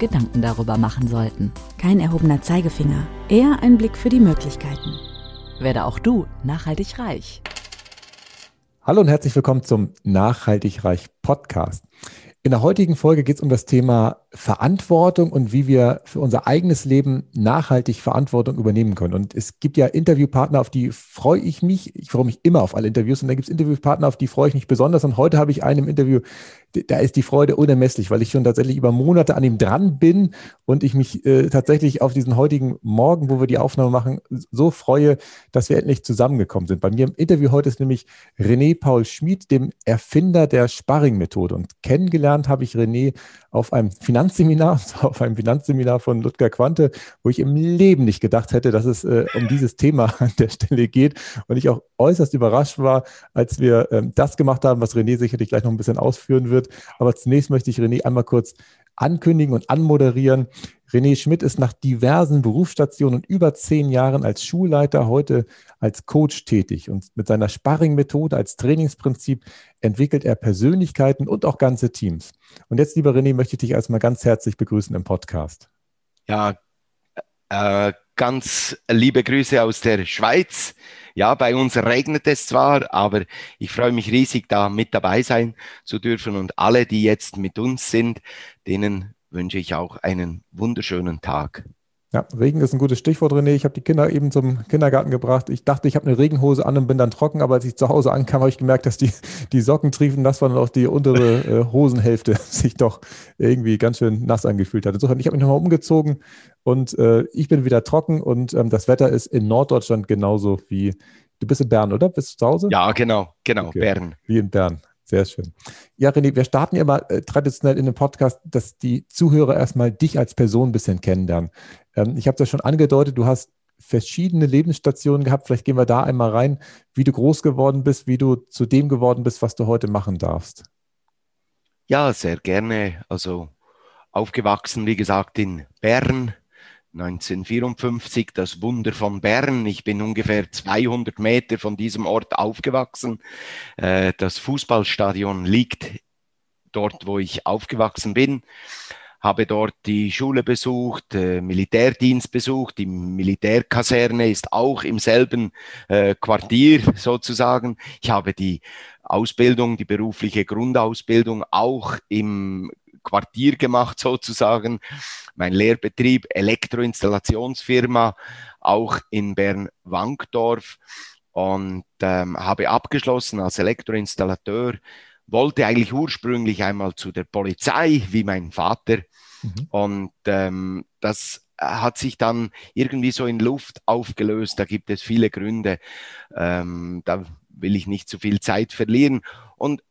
Gedanken darüber machen sollten. Kein erhobener Zeigefinger, eher ein Blick für die Möglichkeiten. Werde auch du nachhaltig reich. Hallo und herzlich willkommen zum Nachhaltig Reich Podcast. In der heutigen Folge geht es um das Thema Verantwortung und wie wir für unser eigenes Leben nachhaltig Verantwortung übernehmen können. Und es gibt ja Interviewpartner, auf die freue ich mich. Ich freue mich immer auf alle Interviews. Und da gibt es Interviewpartner, auf die freue ich mich besonders. Und heute habe ich einen im Interview, da ist die Freude unermesslich, weil ich schon tatsächlich über Monate an ihm dran bin und ich mich äh, tatsächlich auf diesen heutigen Morgen, wo wir die Aufnahme machen, so freue, dass wir endlich zusammengekommen sind. Bei mir im Interview heute ist nämlich René Paul Schmid, dem Erfinder der Sparring-Methode. Und kennengelernt habe ich René auf einem Finanzseminar, auf einem Finanzseminar von Ludger Quante, wo ich im Leben nicht gedacht hätte, dass es äh, um dieses Thema an der Stelle geht. Und ich auch äußerst überrascht war, als wir ähm, das gemacht haben, was René sicherlich gleich noch ein bisschen ausführen wird. Aber zunächst möchte ich René einmal kurz ankündigen und anmoderieren. René Schmidt ist nach diversen Berufsstationen und über zehn Jahren als Schulleiter heute als Coach tätig. Und mit seiner Sparring-Methode als Trainingsprinzip entwickelt er Persönlichkeiten und auch ganze Teams. Und jetzt, lieber René, möchte ich dich erstmal ganz herzlich begrüßen im Podcast. Ja, äh, ganz liebe Grüße aus der Schweiz. Ja, bei uns regnet es zwar, aber ich freue mich riesig, da mit dabei sein zu dürfen. Und alle, die jetzt mit uns sind, denen wünsche ich auch einen wunderschönen Tag. Ja, Regen ist ein gutes Stichwort, René. Ich habe die Kinder eben zum Kindergarten gebracht. Ich dachte, ich habe eine Regenhose an und bin dann trocken, aber als ich zu Hause ankam, habe ich gemerkt, dass die, die Socken triefen, das war dann auch die untere äh, Hosenhälfte sich doch irgendwie ganz schön nass angefühlt hat. Insofern, ich habe mich nochmal umgezogen und äh, ich bin wieder trocken und ähm, das Wetter ist in Norddeutschland genauso wie, du bist in Bern, oder? Bist du zu Hause? Ja, genau, genau, okay. Bern. Wie in Bern. Sehr schön. Ja, René, wir starten ja mal äh, traditionell in dem Podcast, dass die Zuhörer erstmal dich als Person ein bisschen kennenlernen. Ähm, ich habe das schon angedeutet, du hast verschiedene Lebensstationen gehabt. Vielleicht gehen wir da einmal rein, wie du groß geworden bist, wie du zu dem geworden bist, was du heute machen darfst. Ja, sehr gerne. Also aufgewachsen, wie gesagt, in Bern, 1954, das Wunder von Bern. Ich bin ungefähr 200 Meter von diesem Ort aufgewachsen. Äh, das Fußballstadion liegt dort, wo ich aufgewachsen bin habe dort die Schule besucht, äh, Militärdienst besucht. Die Militärkaserne ist auch im selben äh, Quartier sozusagen. Ich habe die Ausbildung, die berufliche Grundausbildung auch im Quartier gemacht sozusagen. Mein Lehrbetrieb, Elektroinstallationsfirma, auch in Bern-Wankdorf und ähm, habe abgeschlossen als Elektroinstallateur wollte eigentlich ursprünglich einmal zu der Polizei, wie mein Vater. Mhm. Und ähm, das hat sich dann irgendwie so in Luft aufgelöst. Da gibt es viele Gründe. Ähm, da will ich nicht zu viel Zeit verlieren. Und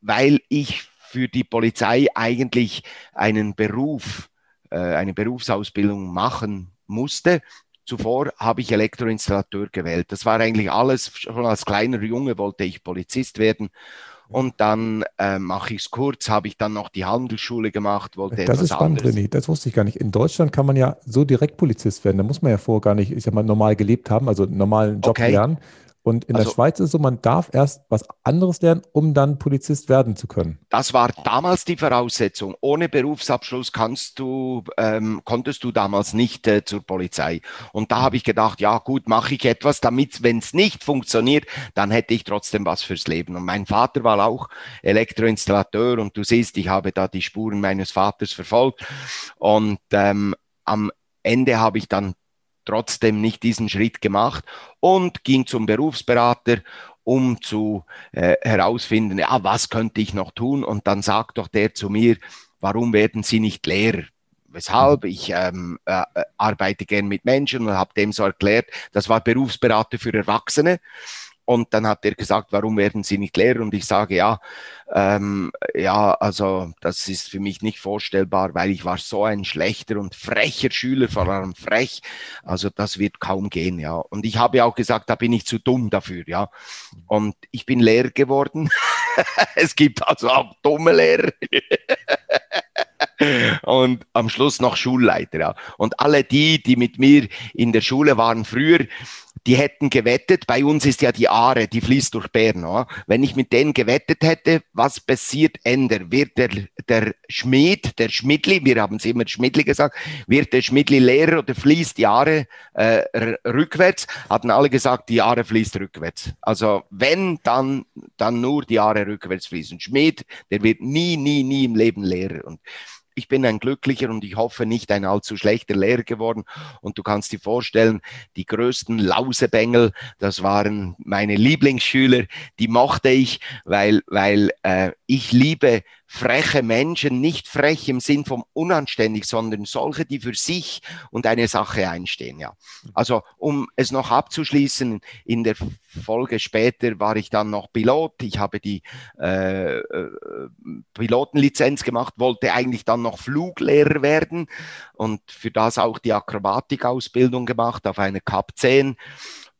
weil ich für die Polizei eigentlich einen Beruf, äh, eine Berufsausbildung machen musste, Zuvor habe ich Elektroinstallateur gewählt. Das war eigentlich alles. Schon als kleiner Junge wollte ich Polizist werden. Und dann äh, mache ich es kurz, habe ich dann noch die Handelsschule gemacht, wollte Das ist spannend, anderes. René, das wusste ich gar nicht. In Deutschland kann man ja so direkt Polizist werden. Da muss man ja vorher gar nicht, ich sag mal, normal gelebt haben, also einen normalen Job okay. lernen. Und in also, der Schweiz ist es so, man darf erst was anderes lernen, um dann Polizist werden zu können. Das war damals die Voraussetzung. Ohne Berufsabschluss kannst du, ähm, konntest du damals nicht äh, zur Polizei. Und da habe ich gedacht, ja gut, mache ich etwas, damit, wenn es nicht funktioniert, dann hätte ich trotzdem was fürs Leben. Und mein Vater war auch Elektroinstallateur und du siehst, ich habe da die Spuren meines Vaters verfolgt. Und ähm, am Ende habe ich dann trotzdem nicht diesen Schritt gemacht und ging zum Berufsberater, um zu äh, herausfinden, ja, was könnte ich noch tun? Und dann sagt doch der zu mir, warum werden Sie nicht Lehrer? Weshalb? Ich ähm, äh, arbeite gern mit Menschen und habe dem so erklärt, das war Berufsberater für Erwachsene. Und dann hat er gesagt, warum werden Sie nicht Lehrer? Und ich sage, ja, ähm, ja, also das ist für mich nicht vorstellbar, weil ich war so ein schlechter und frecher Schüler, vor allem frech. Also das wird kaum gehen, ja. Und ich habe auch gesagt, da bin ich zu dumm dafür, ja. Und ich bin Lehrer geworden. es gibt also auch dumme Lehrer. und am Schluss noch Schulleiter. Ja. Und alle die, die mit mir in der Schule waren früher, die hätten gewettet. Bei uns ist ja die Aare, die fließt durch Bern. Oder? Wenn ich mit denen gewettet hätte, was passiert, ändert, wird der, der Schmied, der Schmidli, wir haben es immer Schmidli gesagt, wird der Schmidli leer oder fließt die Aare äh, rückwärts? Hatten alle gesagt, die Aare fließt rückwärts. Also wenn, dann, dann nur die Aare rückwärts fließen. Schmied, der wird nie, nie, nie im Leben leer. Und ich bin ein glücklicher und ich hoffe nicht ein allzu schlechter Lehrer geworden. Und du kannst dir vorstellen, die größten Lausebengel, das waren meine Lieblingsschüler, die mochte ich, weil, weil äh, ich liebe freche Menschen, nicht frech im Sinn vom unanständig, sondern solche, die für sich und eine Sache einstehen. Ja. Also um es noch abzuschließen, in der Folge später war ich dann noch Pilot. Ich habe die äh, äh, Pilotenlizenz gemacht, wollte eigentlich dann noch Fluglehrer werden und für das auch die Akrobatikausbildung gemacht auf einer Cup 10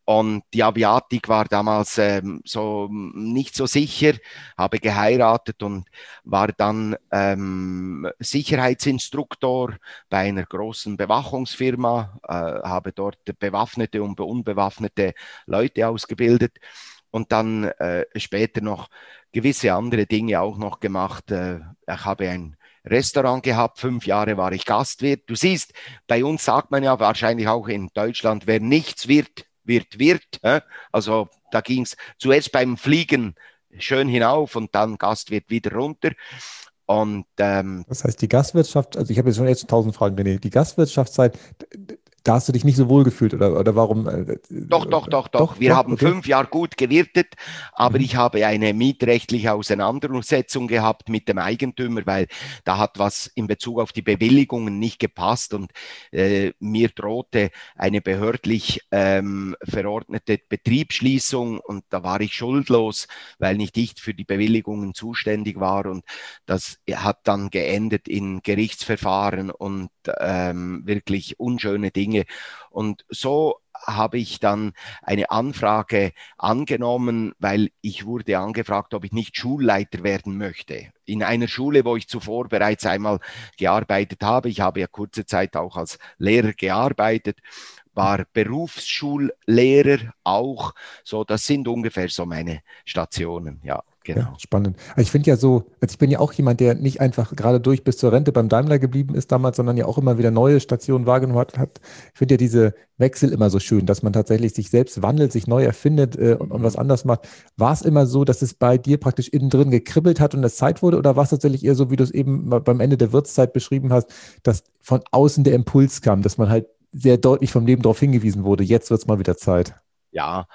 und die Aviatik war damals ähm, so nicht so sicher, habe geheiratet und war dann ähm, Sicherheitsinstruktor bei einer großen Bewachungsfirma, äh, habe dort bewaffnete und unbewaffnete Leute ausgebildet und dann äh, später noch gewisse andere Dinge auch noch gemacht. Äh, ich habe ein Restaurant gehabt, fünf Jahre war ich Gastwirt. Du siehst, bei uns sagt man ja wahrscheinlich auch in Deutschland, wer nichts wird, wird, wird. Also da ging es zuerst beim Fliegen schön hinauf und dann Gast wird wieder runter. Und ähm, das heißt, die Gastwirtschaft, also ich habe jetzt schon jetzt tausend Fragen, René, die Gastwirtschaftszeit, da hast du dich nicht so wohl gefühlt oder, oder warum? Äh, doch, doch, doch, doch. doch Wir doch, haben okay. fünf Jahre gut gewirtet, aber mhm. ich habe eine mietrechtliche Auseinandersetzung gehabt mit dem Eigentümer, weil da hat was in Bezug auf die Bewilligungen nicht gepasst und äh, mir drohte eine behördlich ähm, verordnete Betriebsschließung und da war ich schuldlos, weil nicht ich für die Bewilligungen zuständig war und das hat dann geendet in Gerichtsverfahren und ähm, wirklich unschöne Dinge. Und so habe ich dann eine Anfrage angenommen, weil ich wurde angefragt, ob ich nicht Schulleiter werden möchte. In einer Schule, wo ich zuvor bereits einmal gearbeitet habe. Ich habe ja kurze Zeit auch als Lehrer gearbeitet war Berufsschullehrer auch. So, das sind ungefähr so meine Stationen, ja. Genau. Ja, spannend. Also ich finde ja so, also ich bin ja auch jemand, der nicht einfach gerade durch bis zur Rente beim Daimler geblieben ist damals, sondern ja auch immer wieder neue Stationen wahrgenommen hat. Ich finde ja diese Wechsel immer so schön, dass man tatsächlich sich selbst wandelt, sich neu erfindet äh, und, und, was anders macht. War es immer so, dass es bei dir praktisch innen drin gekribbelt hat und es Zeit wurde oder war es tatsächlich eher so, wie du es eben beim Ende der Wirtszeit beschrieben hast, dass von außen der Impuls kam, dass man halt sehr deutlich vom Leben darauf hingewiesen wurde, jetzt wird es mal wieder Zeit? Ja,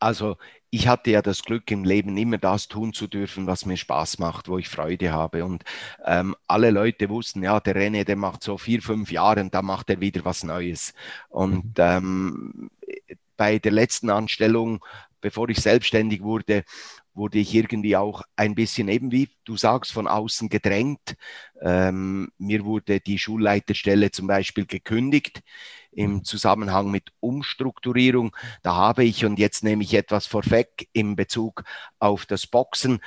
also ich hatte ja das Glück im Leben immer das tun zu dürfen, was mir Spaß macht, wo ich Freude habe. Und ähm, alle Leute wussten, ja, der René, der macht so vier, fünf Jahre und da macht er wieder was Neues. Und mhm. ähm, bei der letzten Anstellung, bevor ich selbstständig wurde, wurde ich irgendwie auch ein bisschen eben wie du sagst, von außen gedrängt. Ähm, mir wurde die Schulleiterstelle zum Beispiel gekündigt im mhm. Zusammenhang mit Umstrukturierung. Da habe ich, und jetzt nehme ich etwas vorweg in Bezug auf das Boxen,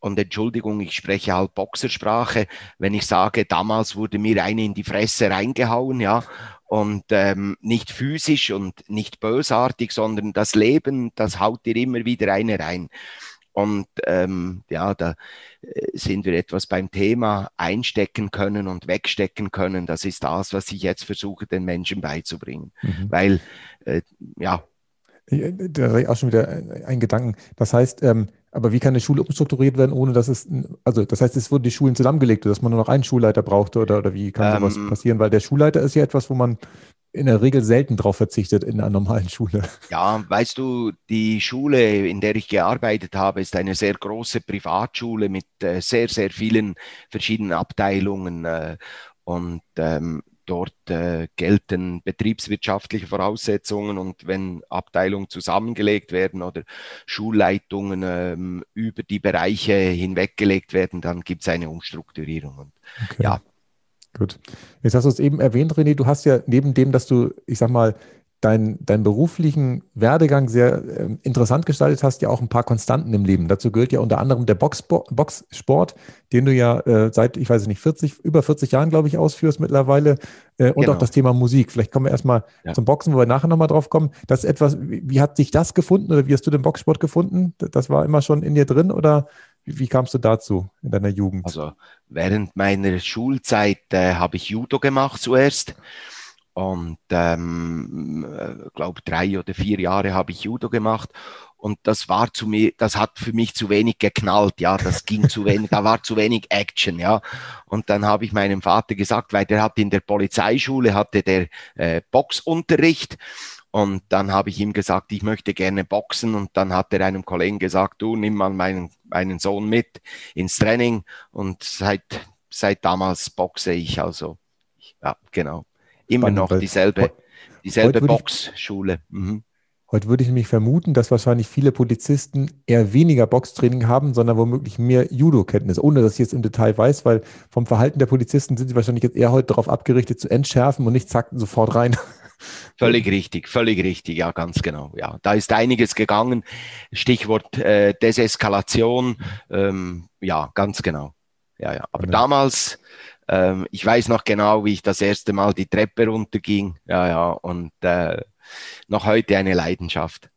und Entschuldigung, ich spreche halt Boxersprache, wenn ich sage, damals wurde mir eine in die Fresse reingehauen, ja, und ähm, nicht physisch und nicht bösartig, sondern das Leben, das haut dir immer wieder eine rein. Und ähm, ja, da äh, sind wir etwas beim Thema einstecken können und wegstecken können. Das ist das, was ich jetzt versuche, den Menschen beizubringen. Mhm. Weil, äh, ja. Äh, da ich auch schon wieder einen Gedanken. Das heißt, ähm, aber wie kann eine Schule umstrukturiert werden, ohne dass es, also das heißt, es wurden die Schulen zusammengelegt, dass man nur noch einen Schulleiter brauchte oder, oder wie kann sowas ähm, passieren? Weil der Schulleiter ist ja etwas, wo man in der Regel selten darauf verzichtet in einer normalen Schule. Ja, weißt du, die Schule, in der ich gearbeitet habe, ist eine sehr große Privatschule mit äh, sehr, sehr vielen verschiedenen Abteilungen. Äh, und ähm, dort äh, gelten betriebswirtschaftliche Voraussetzungen und wenn Abteilungen zusammengelegt werden oder Schulleitungen ähm, über die Bereiche hinweggelegt werden, dann gibt es eine Umstrukturierung. Und, okay. Ja. Gut. Jetzt hast du es eben erwähnt, René, du hast ja neben dem, dass du, ich sag mal, deinen dein beruflichen Werdegang sehr äh, interessant gestaltet hast, ja auch ein paar Konstanten im Leben. Dazu gehört ja unter anderem der Boxsport, Boxsport den du ja äh, seit, ich weiß nicht, 40, über 40 Jahren, glaube ich, ausführst mittlerweile. Äh, und genau. auch das Thema Musik. Vielleicht kommen wir erstmal ja. zum Boxen, wo wir nachher nochmal drauf kommen. Das ist etwas, wie, wie, hat sich das gefunden oder wie hast du den Boxsport gefunden? Das war immer schon in dir drin oder wie, wie kamst du dazu in deiner Jugend? Also während meiner Schulzeit äh, habe ich Judo gemacht zuerst. Und ähm, äh, glaube drei oder vier Jahre habe ich Judo gemacht und das war zu mir, das hat für mich zu wenig geknallt, ja, das ging zu wenig, da war zu wenig Action, ja. Und dann habe ich meinem Vater gesagt, weil der hat in der Polizeischule hatte der äh, Boxunterricht und dann habe ich ihm gesagt, ich möchte gerne boxen und dann hat er einem Kollegen gesagt, du nimm mal meinen meinen Sohn mit ins Training und seit seit damals boxe ich also ja genau immer noch dieselbe, dieselbe Boxschule. Mhm. Heute würde ich nämlich vermuten, dass wahrscheinlich viele Polizisten eher weniger Boxtraining haben, sondern womöglich mehr Judo-Kenntnis, ohne dass ich jetzt im Detail weiß, weil vom Verhalten der Polizisten sind sie wahrscheinlich jetzt eher heute darauf abgerichtet, zu entschärfen und nicht zack, sofort rein. Völlig richtig, völlig richtig, ja, ganz genau. Ja, da ist einiges gegangen. Stichwort äh, Deseskalation, ähm, ja, ganz genau. Ja, ja. Aber ja. damals ähm, ich weiß noch genau, wie ich das erste Mal die Treppe runterging. Ja, ja, und äh, noch heute eine Leidenschaft.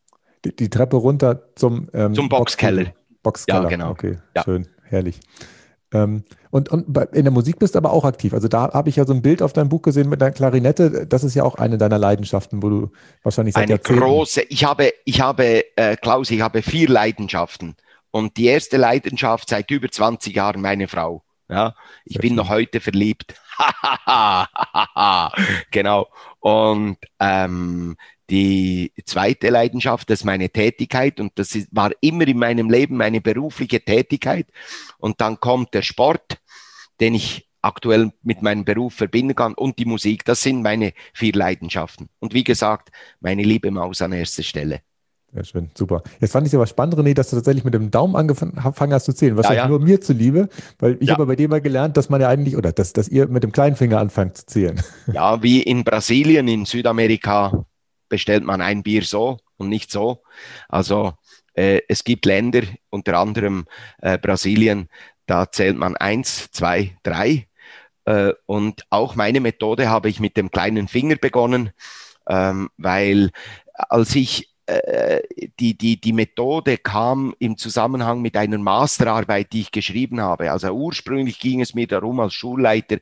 Die, die Treppe runter zum, ähm, zum Boxkeller. Boxkeller, ja, genau. Okay, ja. schön, herrlich. Ähm, und, und in der Musik bist du aber auch aktiv. Also da habe ich ja so ein Bild auf deinem Buch gesehen mit deiner Klarinette. Das ist ja auch eine deiner Leidenschaften, wo du wahrscheinlich seit Eine Jahrzehnten große. Ich habe, ich habe, äh, Klaus, ich habe vier Leidenschaften. Und die erste Leidenschaft seit über 20 Jahren meine Frau. Ja, ich bin noch heute verliebt. genau. Und ähm, die zweite Leidenschaft, das ist meine Tätigkeit und das ist, war immer in meinem Leben meine berufliche Tätigkeit. Und dann kommt der Sport, den ich aktuell mit meinem Beruf verbinden kann und die Musik. Das sind meine vier Leidenschaften. Und wie gesagt, meine liebe Maus an erster Stelle. Sehr schön, super. Jetzt fand ich es aber spannend, René, dass du tatsächlich mit dem Daumen angefangen hast zu zählen. Wahrscheinlich ja, ja. nur mir zuliebe, weil ich ja. habe bei dir mal gelernt, dass man ja eigentlich, oder dass, dass ihr mit dem kleinen Finger anfangt zu zählen. Ja, wie in Brasilien, in Südamerika bestellt man ein Bier so und nicht so. Also äh, es gibt Länder, unter anderem äh, Brasilien, da zählt man eins, zwei, drei. Äh, und auch meine Methode habe ich mit dem kleinen Finger begonnen, ähm, weil als ich äh, die, die, die Methode kam im Zusammenhang mit einer Masterarbeit, die ich geschrieben habe. Also ursprünglich ging es mir darum, als Schulleiter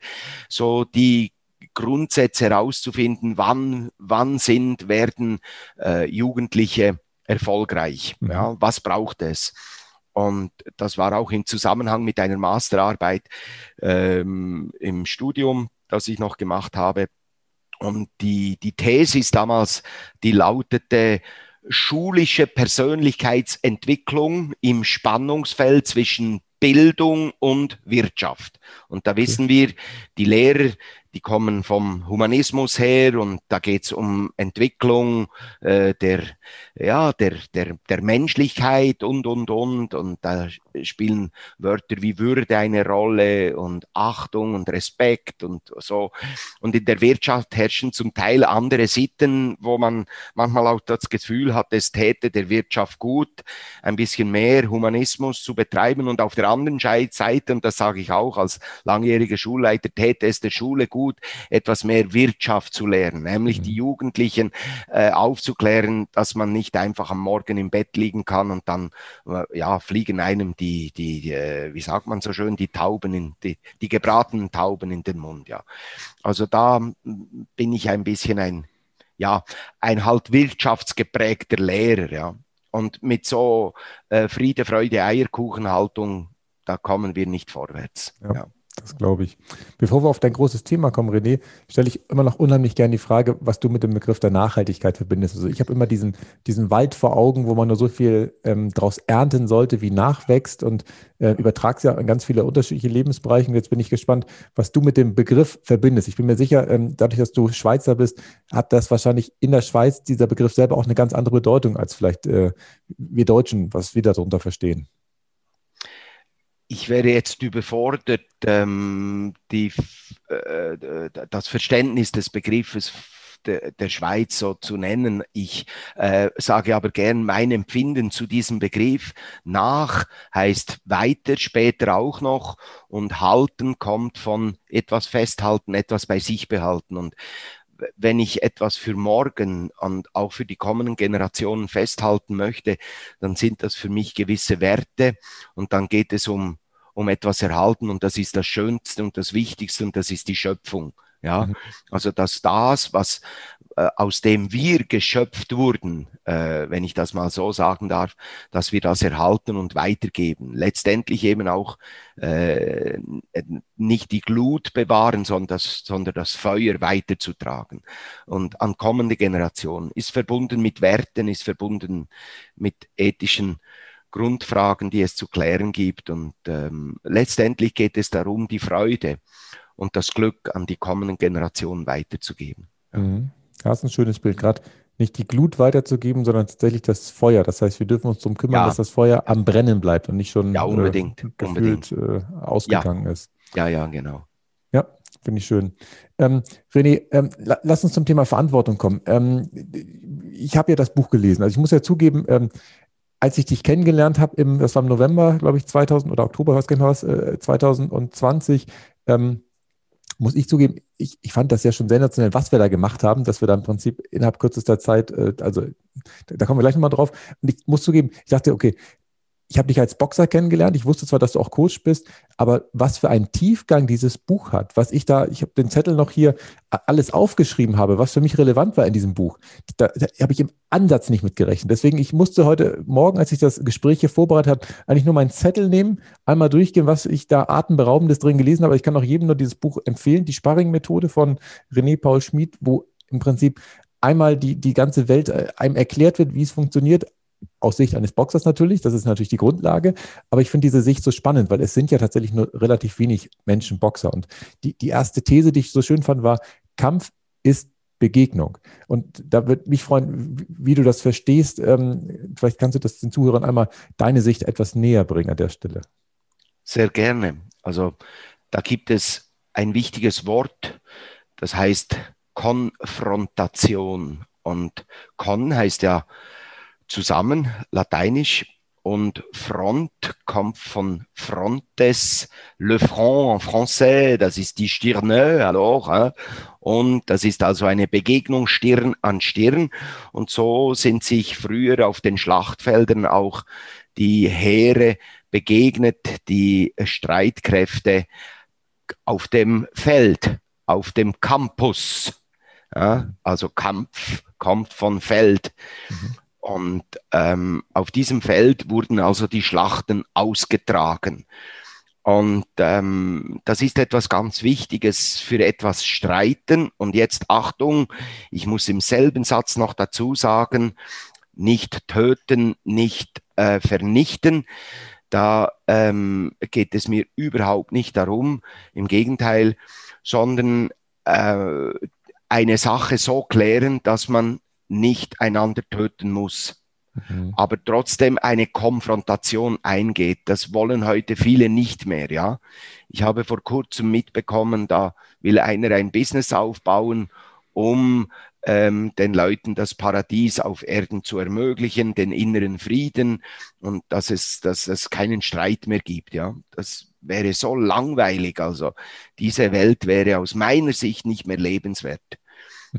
so die Grundsätze herauszufinden, wann, wann sind, werden äh, Jugendliche erfolgreich. Mhm. Ja, was braucht es? Und das war auch im Zusammenhang mit einer Masterarbeit ähm, im Studium, das ich noch gemacht habe. Und die, die Thesis damals, die lautete, schulische Persönlichkeitsentwicklung im Spannungsfeld zwischen Bildung und Wirtschaft. Und da wissen wir, die Lehrer, die kommen vom Humanismus her und da geht es um Entwicklung äh, der, ja, der, der, der Menschlichkeit und, und, und. Und da spielen Wörter wie Würde eine Rolle und Achtung und Respekt und so. Und in der Wirtschaft herrschen zum Teil andere Sitten, wo man manchmal auch das Gefühl hat, es täte der Wirtschaft gut, ein bisschen mehr Humanismus zu betreiben. Und auf der anderen Seite, und das sage ich auch als langjähriger Schulleiter, täte es der Schule gut, gut, etwas mehr Wirtschaft zu lernen, nämlich die mhm. Jugendlichen äh, aufzuklären, dass man nicht einfach am Morgen im Bett liegen kann und dann äh, ja fliegen einem die die äh, wie sagt man so schön die Tauben in die, die gebratenen Tauben in den Mund, ja. Also da bin ich ein bisschen ein ja ein halt wirtschaftsgeprägter Lehrer, ja. Und mit so äh, Friede, Freude, Eierkuchenhaltung, da kommen wir nicht vorwärts. Ja. ja. Das glaube ich. Bevor wir auf dein großes Thema kommen, René, stelle ich immer noch unheimlich gerne die Frage, was du mit dem Begriff der Nachhaltigkeit verbindest. Also ich habe immer diesen, diesen Wald vor Augen, wo man nur so viel ähm, daraus ernten sollte, wie nachwächst und äh, übertragst ja in ganz viele unterschiedliche Lebensbereiche. Und jetzt bin ich gespannt, was du mit dem Begriff verbindest. Ich bin mir sicher, ähm, dadurch, dass du Schweizer bist, hat das wahrscheinlich in der Schweiz dieser Begriff selber auch eine ganz andere Bedeutung als vielleicht äh, wir Deutschen, was wir darunter verstehen ich wäre jetzt überfordert, ähm, die, äh, das Verständnis des Begriffes de, der Schweiz so zu nennen. Ich äh, sage aber gern mein Empfinden zu diesem Begriff. Nach heißt weiter, später auch noch und halten kommt von etwas festhalten, etwas bei sich behalten. Und wenn ich etwas für morgen und auch für die kommenden Generationen festhalten möchte, dann sind das für mich gewisse Werte und dann geht es um, um etwas erhalten und das ist das Schönste und das Wichtigste und das ist die Schöpfung. Ja, mhm. also dass das, was aus dem wir geschöpft wurden, äh, wenn ich das mal so sagen darf, dass wir das erhalten und weitergeben. Letztendlich eben auch äh, nicht die Glut bewahren, sondern das, sondern das Feuer weiterzutragen. Und an kommende Generationen ist verbunden mit Werten, ist verbunden mit ethischen Grundfragen, die es zu klären gibt. Und ähm, letztendlich geht es darum, die Freude und das Glück an die kommenden Generationen weiterzugeben. Mhm. Das ist ein schönes Bild. Gerade nicht die Glut weiterzugeben, sondern tatsächlich das Feuer. Das heißt, wir dürfen uns darum kümmern, ja. dass das Feuer am Brennen bleibt und nicht schon ja, unbedingt, äh, gefühlt unbedingt. Äh, ausgegangen ja. ist. Ja, ja, genau. Ja, finde ich schön. Ähm, René, ähm, la lass uns zum Thema Verantwortung kommen. Ähm, ich habe ja das Buch gelesen. Also ich muss ja zugeben, ähm, als ich dich kennengelernt habe, im, das war im November, glaube ich, 2000 oder Oktober, was genau was, äh, 2020, ähm, muss ich zugeben, ich, ich fand das ja schon sensationell, was wir da gemacht haben, dass wir da im Prinzip innerhalb kürzester Zeit, äh, also da, da kommen wir gleich nochmal drauf. Und ich muss zugeben, ich dachte, okay, ich habe dich als Boxer kennengelernt. Ich wusste zwar, dass du auch Coach bist, aber was für einen Tiefgang dieses Buch hat, was ich da, ich habe den Zettel noch hier alles aufgeschrieben habe, was für mich relevant war in diesem Buch, da, da habe ich im Ansatz nicht mitgerechnet. Deswegen, ich musste heute Morgen, als ich das Gespräch hier vorbereitet habe, eigentlich nur meinen Zettel nehmen, einmal durchgehen, was ich da atemberaubendes drin gelesen habe. Ich kann auch jedem nur dieses Buch empfehlen, die Sparring-Methode von René Paul Schmid, wo im Prinzip einmal die, die ganze Welt äh, einem erklärt wird, wie es funktioniert, aus Sicht eines Boxers natürlich, das ist natürlich die Grundlage, aber ich finde diese Sicht so spannend, weil es sind ja tatsächlich nur relativ wenig Menschen Boxer. Und die, die erste These, die ich so schön fand, war, Kampf ist Begegnung. Und da würde mich freuen, wie du das verstehst. Ähm, vielleicht kannst du das den Zuhörern einmal deine Sicht etwas näher bringen an der Stelle. Sehr gerne. Also da gibt es ein wichtiges Wort, das heißt Konfrontation. Und Kon heißt ja zusammen, lateinisch. Und Front kommt von Frontes, le front en français, das ist die Stirne, alors, hein? und das ist also eine Begegnung Stirn an Stirn. Und so sind sich früher auf den Schlachtfeldern auch die Heere begegnet, die Streitkräfte auf dem Feld, auf dem Campus. Ja? Also Kampf kommt von Feld. Mhm. Und ähm, auf diesem Feld wurden also die Schlachten ausgetragen. Und ähm, das ist etwas ganz Wichtiges für etwas streiten. Und jetzt Achtung, ich muss im selben Satz noch dazu sagen, nicht töten, nicht äh, vernichten. Da ähm, geht es mir überhaupt nicht darum, im Gegenteil, sondern äh, eine Sache so klären, dass man nicht einander töten muss, mhm. aber trotzdem eine Konfrontation eingeht. Das wollen heute viele nicht mehr, ja. Ich habe vor kurzem mitbekommen, da will einer ein Business aufbauen, um ähm, den Leuten das Paradies auf Erden zu ermöglichen, den inneren Frieden und dass es, dass es keinen Streit mehr gibt, ja. Das wäre so langweilig. Also diese Welt wäre aus meiner Sicht nicht mehr lebenswert,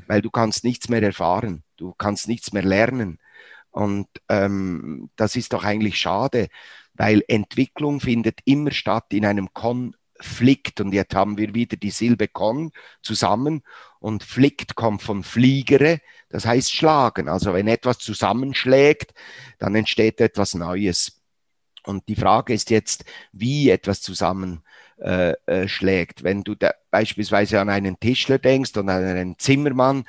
weil du kannst nichts mehr erfahren du kannst nichts mehr lernen. Und ähm, das ist doch eigentlich schade, weil Entwicklung findet immer statt in einem Konflikt. Und jetzt haben wir wieder die Silbe Kon zusammen. Und Flikt kommt von Fliegere, das heißt schlagen. Also wenn etwas zusammenschlägt, dann entsteht etwas Neues. Und die Frage ist jetzt, wie etwas zusammenschlägt. Äh, äh Wenn du beispielsweise an einen Tischler denkst und an einen Zimmermann,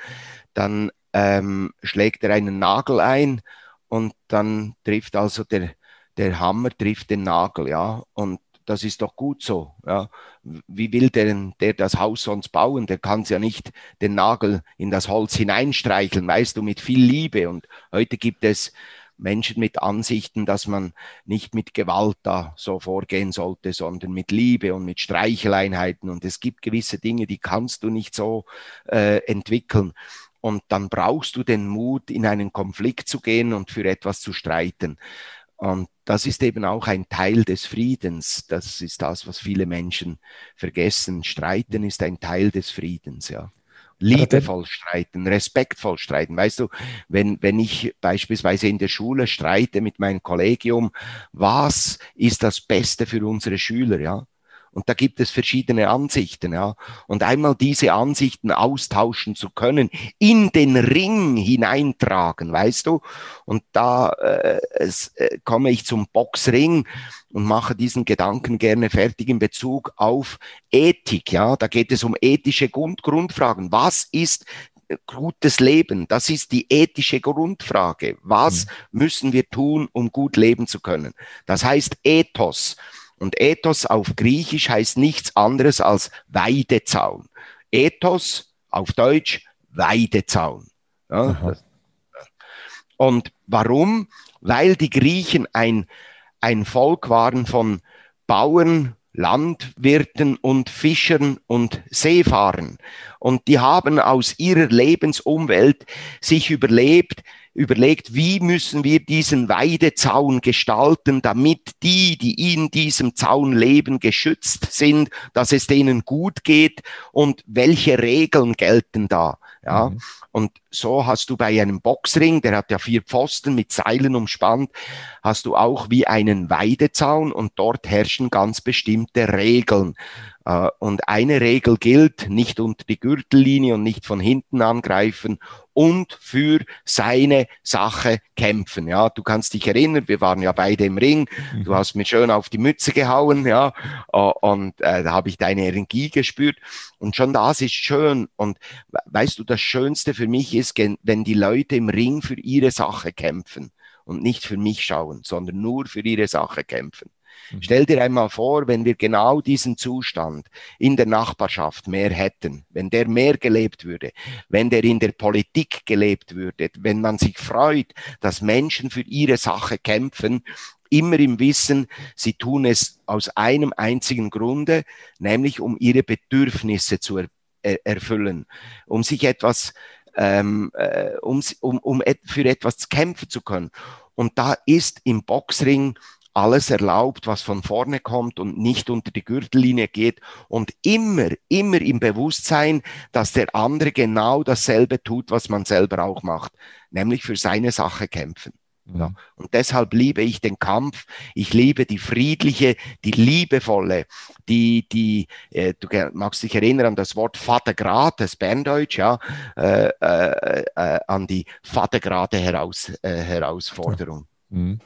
dann ähm, schlägt er einen Nagel ein und dann trifft also der, der Hammer trifft den Nagel, ja. Und das ist doch gut so. Ja. Wie will denn der das Haus sonst bauen? Der kann es ja nicht den Nagel in das Holz hineinstreicheln, weißt du, mit viel Liebe. Und heute gibt es Menschen mit Ansichten, dass man nicht mit Gewalt da so vorgehen sollte, sondern mit Liebe und mit Streicheleinheiten. Und es gibt gewisse Dinge, die kannst du nicht so äh, entwickeln. Und dann brauchst du den Mut, in einen Konflikt zu gehen und für etwas zu streiten. Und das ist eben auch ein Teil des Friedens. Das ist das, was viele Menschen vergessen. Streiten ist ein Teil des Friedens, ja liebevoll streiten, respektvoll streiten. Weißt du, wenn, wenn ich beispielsweise in der Schule streite mit meinem Kollegium, was ist das Beste für unsere Schüler, ja? Und da gibt es verschiedene Ansichten, ja. Und einmal diese Ansichten austauschen zu können, in den Ring hineintragen, weißt du? Und da äh, es, äh, komme ich zum Boxring und mache diesen Gedanken gerne fertig in Bezug auf Ethik, ja. Da geht es um ethische Grund Grundfragen. Was ist gutes Leben? Das ist die ethische Grundfrage. Was mhm. müssen wir tun, um gut leben zu können? Das heißt Ethos. Und Ethos auf Griechisch heißt nichts anderes als Weidezaun. Ethos auf Deutsch Weidezaun. Ja, und warum? Weil die Griechen ein, ein Volk waren von Bauern, Landwirten und Fischern und Seefahrern. Und die haben aus ihrer Lebensumwelt sich überlebt, überlegt, wie müssen wir diesen Weidezaun gestalten, damit die, die in diesem Zaun leben, geschützt sind, dass es denen gut geht und welche Regeln gelten da. Ja, mhm. und so hast du bei einem Boxring, der hat ja vier Pfosten mit Seilen umspannt, hast du auch wie einen Weidezaun und dort herrschen ganz bestimmte Regeln. Äh, und eine Regel gilt, nicht unter die Gürtellinie und nicht von hinten angreifen und für seine Sache kämpfen. Ja, du kannst dich erinnern, wir waren ja beide im Ring. Du mhm. hast mir schön auf die Mütze gehauen, ja, äh, und äh, da habe ich deine Energie gespürt. Und schon das ist schön. Und weißt du, das Schönste für mich ist, wenn die Leute im Ring für ihre Sache kämpfen und nicht für mich schauen, sondern nur für ihre Sache kämpfen. Mhm. Stell dir einmal vor, wenn wir genau diesen Zustand in der Nachbarschaft mehr hätten, wenn der mehr gelebt würde, wenn der in der Politik gelebt würde, wenn man sich freut, dass Menschen für ihre Sache kämpfen, immer im Wissen, sie tun es aus einem einzigen Grunde, nämlich um ihre Bedürfnisse zu er erfüllen, um sich etwas ähm, äh, um, um, um für etwas kämpfen zu können. Und da ist im Boxring alles erlaubt, was von vorne kommt und nicht unter die Gürtellinie geht und immer, immer im Bewusstsein, dass der andere genau dasselbe tut, was man selber auch macht, nämlich für seine Sache kämpfen. Ja. Und deshalb liebe ich den Kampf. Ich liebe die friedliche, die liebevolle, die, die, äh, du magst dich erinnern an das Wort Vatergrad, das Berndeutsch, ja, äh, äh, äh an die Vatergrade Heraus, äh, Herausforderung. Ja. Mhm.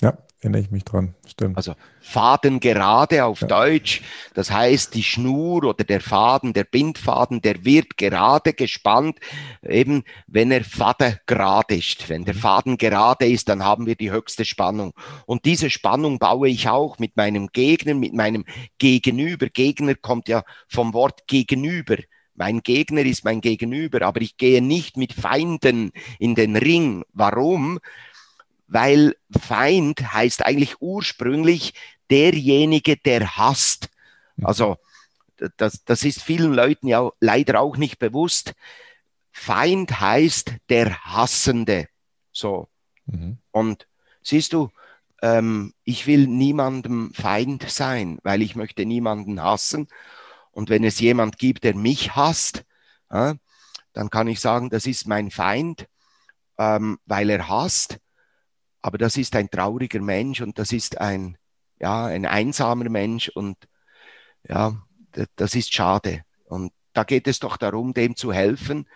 Ja erinnere ich mich dran, stimmt. Also Faden gerade auf ja. Deutsch, das heißt die Schnur oder der Faden, der Bindfaden, der wird gerade gespannt, eben wenn er Faden gerade ist. Wenn der mhm. Faden gerade ist, dann haben wir die höchste Spannung. Und diese Spannung baue ich auch mit meinem Gegner, mit meinem Gegenüber. Gegner kommt ja vom Wort gegenüber. Mein Gegner ist mein Gegenüber, aber ich gehe nicht mit Feinden in den Ring. Warum? Weil Feind heißt eigentlich ursprünglich derjenige, der hasst. Mhm. Also das, das ist vielen Leuten ja leider auch nicht bewusst. Feind heißt der Hassende. So. Mhm. Und siehst du, ähm, ich will niemandem Feind sein, weil ich möchte niemanden hassen. Und wenn es jemand gibt, der mich hasst, äh, dann kann ich sagen, das ist mein Feind, ähm, weil er hasst. Aber das ist ein trauriger Mensch und das ist ein, ja, ein einsamer Mensch und ja, das ist schade. Und da geht es doch darum, dem zu helfen,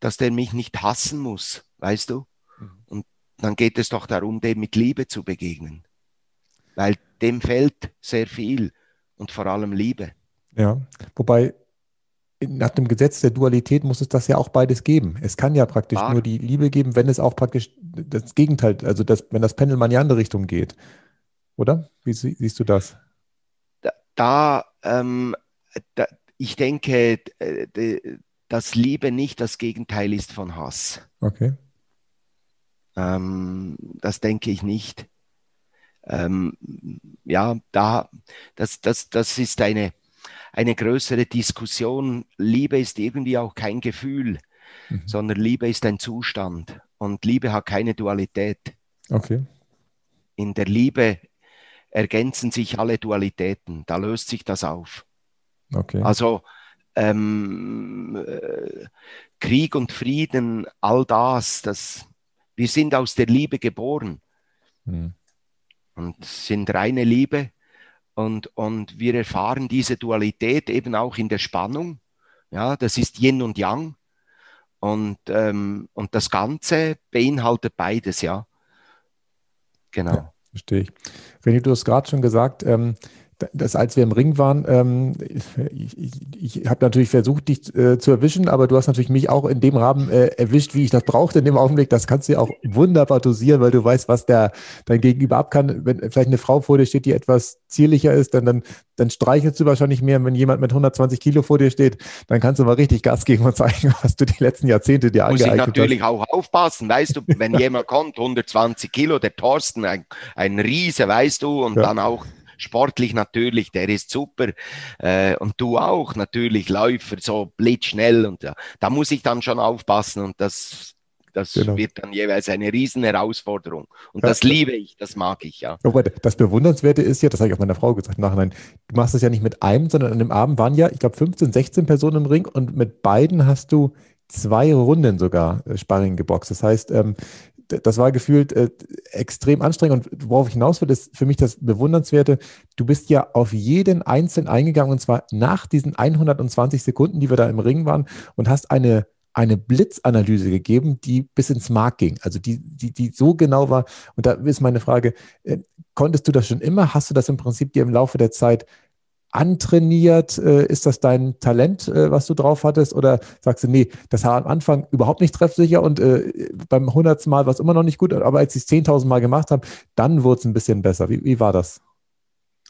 dass der mich nicht hassen muss, weißt du? Mhm. Und dann geht es doch darum, dem mit Liebe zu begegnen. weil dem fehlt sehr viel und vor allem Liebe. Ja, wobei nach dem Gesetz der Dualität muss es das ja auch beides geben. Es kann ja praktisch Klar. nur die Liebe geben, wenn es auch praktisch das Gegenteil, also das, wenn das Pendel mal in die andere Richtung geht. Oder? Wie siehst du das? Da, da, ähm, da ich denke, dass Liebe nicht das Gegenteil ist von Hass. Okay. Ähm, das denke ich nicht. Ähm, ja, da, das, das, das ist eine, eine größere Diskussion. Liebe ist irgendwie auch kein Gefühl, mhm. sondern Liebe ist ein Zustand. Und Liebe hat keine Dualität. Okay. In der Liebe ergänzen sich alle Dualitäten. Da löst sich das auf. Okay. Also ähm, äh, Krieg und Frieden, all das, das, wir sind aus der Liebe geboren mhm. und sind reine Liebe und, und wir erfahren diese Dualität eben auch in der Spannung. Ja, das ist Yin und Yang. Und, ähm, und das Ganze beinhaltet beides, ja. Genau. Ja, verstehe ich. René, du hast gerade schon gesagt, ähm, dass als wir im Ring waren, ähm, ich, ich, ich habe natürlich versucht, dich äh, zu erwischen, aber du hast natürlich mich auch in dem Rahmen äh, erwischt, wie ich das brauchte in dem Augenblick. Das kannst du ja auch wunderbar dosieren, weil du weißt, was der dein Gegenüber ab kann. Wenn vielleicht eine Frau vor dir steht, die etwas zierlicher ist, dann, dann, dann streichelst du wahrscheinlich mehr. Wenn jemand mit 120 Kilo vor dir steht, dann kannst du mal richtig Gas geben und zeigen, was du die letzten Jahrzehnte dir Muss angeeignet hast. Muss ich natürlich auch aufpassen, weißt du, wenn jemand kommt, 120 Kilo, der Thorsten, ein, ein Riese, weißt du, und ja. dann auch sportlich natürlich, der ist super. Äh, und du auch natürlich, Läufer, so blitzschnell. Und ja, da muss ich dann schon aufpassen und das das genau. wird dann jeweils eine riesen Herausforderung. Und ja, das liebe ich, das mag ich, ja. Aber das Bewundernswerte ist ja, das habe ich auch meiner Frau gesagt, nachher, du machst es ja nicht mit einem, sondern an dem Abend waren ja, ich glaube, 15, 16 Personen im Ring und mit beiden hast du zwei Runden sogar äh, Sparring geboxt. Das heißt, ähm, das war gefühlt äh, extrem anstrengend. Und worauf ich hinaus will, ist für mich das Bewundernswerte. Du bist ja auf jeden einzeln eingegangen und zwar nach diesen 120 Sekunden, die wir da im Ring waren und hast eine, eine Blitzanalyse gegeben, die bis ins Mark ging. Also die, die, die so genau war. Und da ist meine Frage, äh, konntest du das schon immer? Hast du das im Prinzip dir im Laufe der Zeit antrainiert? Äh, ist das dein Talent, äh, was du drauf hattest? Oder sagst du, nee, das war am Anfang überhaupt nicht treffsicher und äh, beim hundertsten Mal war es immer noch nicht gut, aber als ich es 10.000 Mal gemacht habe, dann wurde es ein bisschen besser. Wie, wie war das?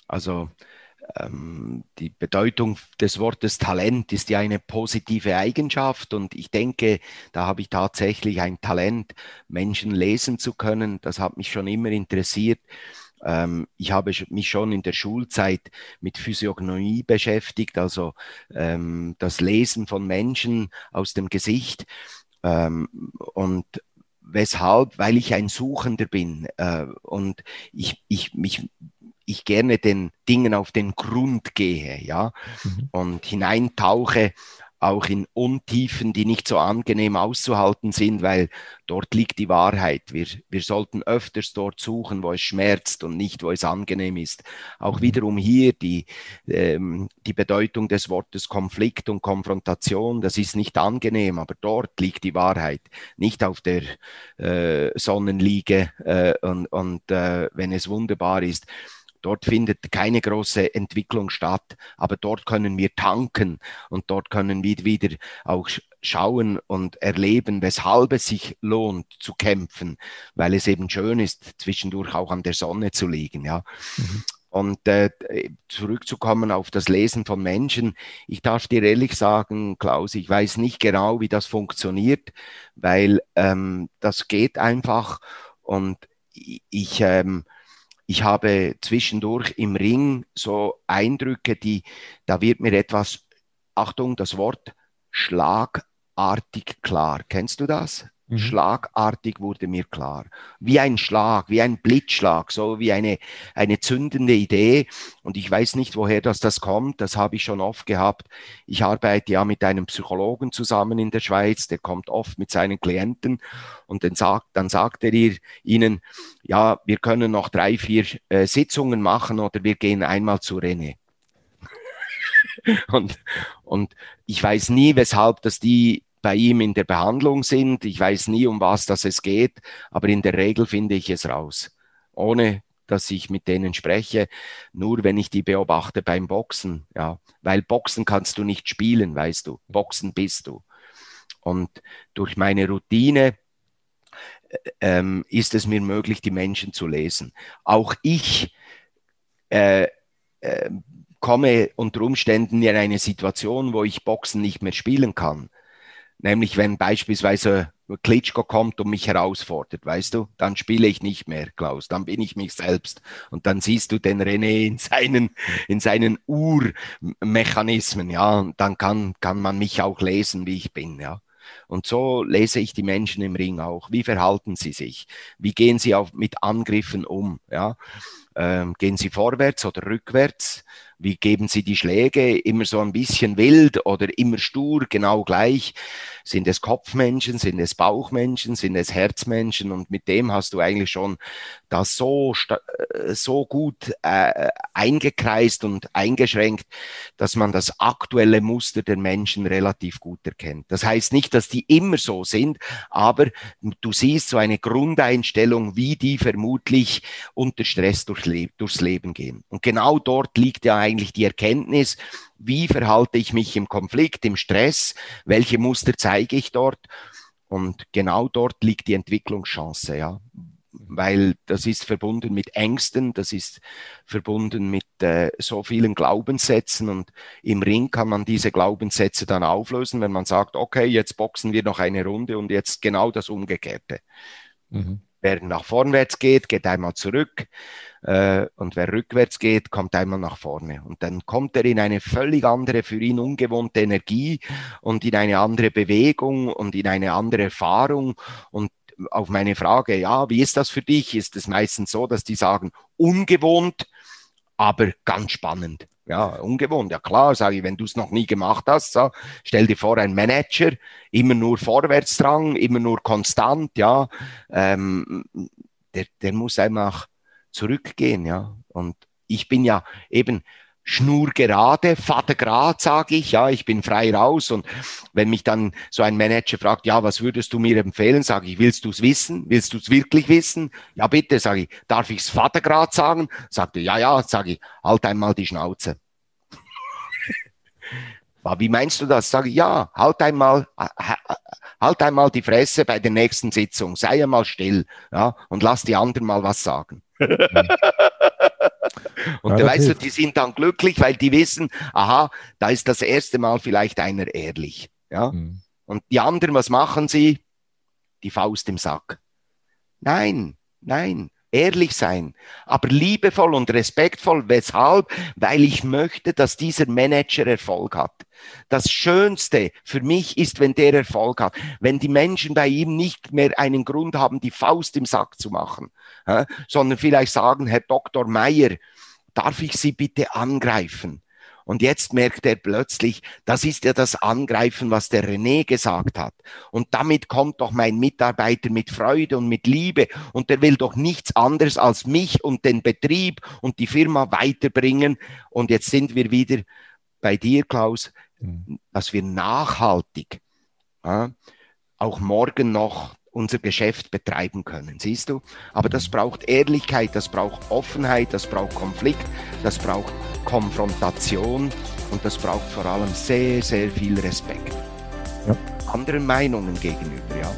Also ähm, die Bedeutung des Wortes Talent ist ja eine positive Eigenschaft und ich denke, da habe ich tatsächlich ein Talent, Menschen lesen zu können. Das hat mich schon immer interessiert. Ähm, ich habe mich schon in der Schulzeit mit Physiognomie beschäftigt, also ähm, das Lesen von Menschen aus dem Gesicht. Ähm, und weshalb? Weil ich ein Suchender bin äh, und ich, ich mich ich gerne den Dingen auf den Grund gehe, ja, mhm. und hineintauche auch in Untiefen, die nicht so angenehm auszuhalten sind, weil dort liegt die Wahrheit. Wir, wir sollten öfters dort suchen, wo es schmerzt und nicht, wo es angenehm ist. Auch mhm. wiederum hier die, ähm, die Bedeutung des Wortes Konflikt und Konfrontation, das ist nicht angenehm, aber dort liegt die Wahrheit, nicht auf der äh, Sonnenliege äh, und, und äh, wenn es wunderbar ist. Dort findet keine große Entwicklung statt, aber dort können wir tanken und dort können wir wieder auch schauen und erleben, weshalb es sich lohnt zu kämpfen, weil es eben schön ist, zwischendurch auch an der Sonne zu liegen, ja. Mhm. Und äh, zurückzukommen auf das Lesen von Menschen, ich darf dir ehrlich sagen, Klaus, ich weiß nicht genau, wie das funktioniert, weil ähm, das geht einfach und ich, ähm, ich habe zwischendurch im Ring so Eindrücke, die, da wird mir etwas, Achtung, das Wort schlagartig klar. Kennst du das? Mhm. Schlagartig wurde mir klar. Wie ein Schlag, wie ein Blitzschlag, so wie eine, eine zündende Idee. Und ich weiß nicht, woher das, das kommt. Das habe ich schon oft gehabt. Ich arbeite ja mit einem Psychologen zusammen in der Schweiz. Der kommt oft mit seinen Klienten und dann sagt, dann sagt er ihr, ihnen, ja, wir können noch drei, vier äh, Sitzungen machen oder wir gehen einmal zu René. und, und ich weiß nie, weshalb dass die bei ihm in der Behandlung sind. Ich weiß nie, um was das es geht, aber in der Regel finde ich es raus. Ohne dass ich mit denen spreche, nur wenn ich die beobachte beim Boxen, ja, weil Boxen kannst du nicht spielen, weißt du, Boxen bist du. Und durch meine Routine äh, ähm, ist es mir möglich, die Menschen zu lesen. Auch ich äh, äh, komme unter Umständen in eine Situation, wo ich Boxen nicht mehr spielen kann. Nämlich wenn beispielsweise Klitschko kommt und mich herausfordert, weißt du, dann spiele ich nicht mehr, Klaus, dann bin ich mich selbst. Und dann siehst du den René in seinen, in seinen Urmechanismen, ja, und dann kann, kann man mich auch lesen, wie ich bin, ja. Und so lese ich die Menschen im Ring auch. Wie verhalten sie sich? Wie gehen sie auf, mit Angriffen um? Ja? Ähm, gehen sie vorwärts oder rückwärts? Wie geben Sie die Schläge? Immer so ein bisschen wild oder immer stur, genau gleich? Sind es Kopfmenschen? Sind es Bauchmenschen? Sind es Herzmenschen? Und mit dem hast du eigentlich schon das so, äh, so gut äh, eingekreist und eingeschränkt, dass man das aktuelle Muster der Menschen relativ gut erkennt. Das heißt nicht, dass die immer so sind, aber du siehst so eine Grundeinstellung, wie die vermutlich unter Stress durchs, durchs Leben gehen. Und genau dort liegt ja eigentlich die Erkenntnis, wie verhalte ich mich im Konflikt, im Stress, welche Muster zeige ich dort. Und genau dort liegt die Entwicklungschance, ja. Weil das ist verbunden mit Ängsten, das ist verbunden mit äh, so vielen Glaubenssätzen und im Ring kann man diese Glaubenssätze dann auflösen, wenn man sagt, okay, jetzt boxen wir noch eine Runde und jetzt genau das Umgekehrte. Mhm. Wer nach vorwärts geht, geht einmal zurück. Äh, und wer rückwärts geht, kommt einmal nach vorne. Und dann kommt er in eine völlig andere, für ihn ungewohnte Energie und in eine andere Bewegung und in eine andere Erfahrung. Und auf meine Frage, ja, wie ist das für dich, ist es meistens so, dass die sagen, ungewohnt, aber ganz spannend. Ja, ungewohnt. Ja klar, sage ich, wenn du es noch nie gemacht hast, so, stell dir vor, ein Manager, immer nur Vorwärtsdrang, immer nur konstant, ja, ähm, der, der muss einfach zurückgehen, ja. Und ich bin ja eben schnurgerade, vatergrad, sage ich, ja, ich bin frei raus. Und wenn mich dann so ein Manager fragt, ja, was würdest du mir empfehlen, sage ich, willst du es wissen? Willst du es wirklich wissen? Ja, bitte, sage ich, darf ich es vatergrad sagen? Sagte, ja, ja, sage ich, halt einmal die Schnauze. Wie meinst du das? Sage ich, ja, halt einmal, halt einmal die Fresse bei der nächsten Sitzung, sei einmal still, ja, und lass die anderen mal was sagen. Und ja, weißt du, die sind dann glücklich, weil die wissen, aha, da ist das erste Mal vielleicht einer ehrlich. Ja? Mhm. Und die anderen, was machen sie? Die Faust im Sack. Nein, nein, ehrlich sein, aber liebevoll und respektvoll. Weshalb? Weil ich möchte, dass dieser Manager Erfolg hat. Das Schönste für mich ist, wenn der Erfolg hat, wenn die Menschen bei ihm nicht mehr einen Grund haben, die Faust im Sack zu machen, sondern vielleicht sagen, Herr Dr. Meier, darf ich Sie bitte angreifen? Und jetzt merkt er plötzlich, das ist ja das Angreifen, was der René gesagt hat. Und damit kommt doch mein Mitarbeiter mit Freude und mit Liebe. Und der will doch nichts anderes als mich und den Betrieb und die Firma weiterbringen. Und jetzt sind wir wieder bei dir, Klaus, mhm. dass wir nachhaltig ja, auch morgen noch unser Geschäft betreiben können, siehst du? Aber das mhm. braucht Ehrlichkeit, das braucht Offenheit, das braucht Konflikt, das braucht Konfrontation und das braucht vor allem sehr, sehr viel Respekt. Ja. Anderen Meinungen gegenüber, ja.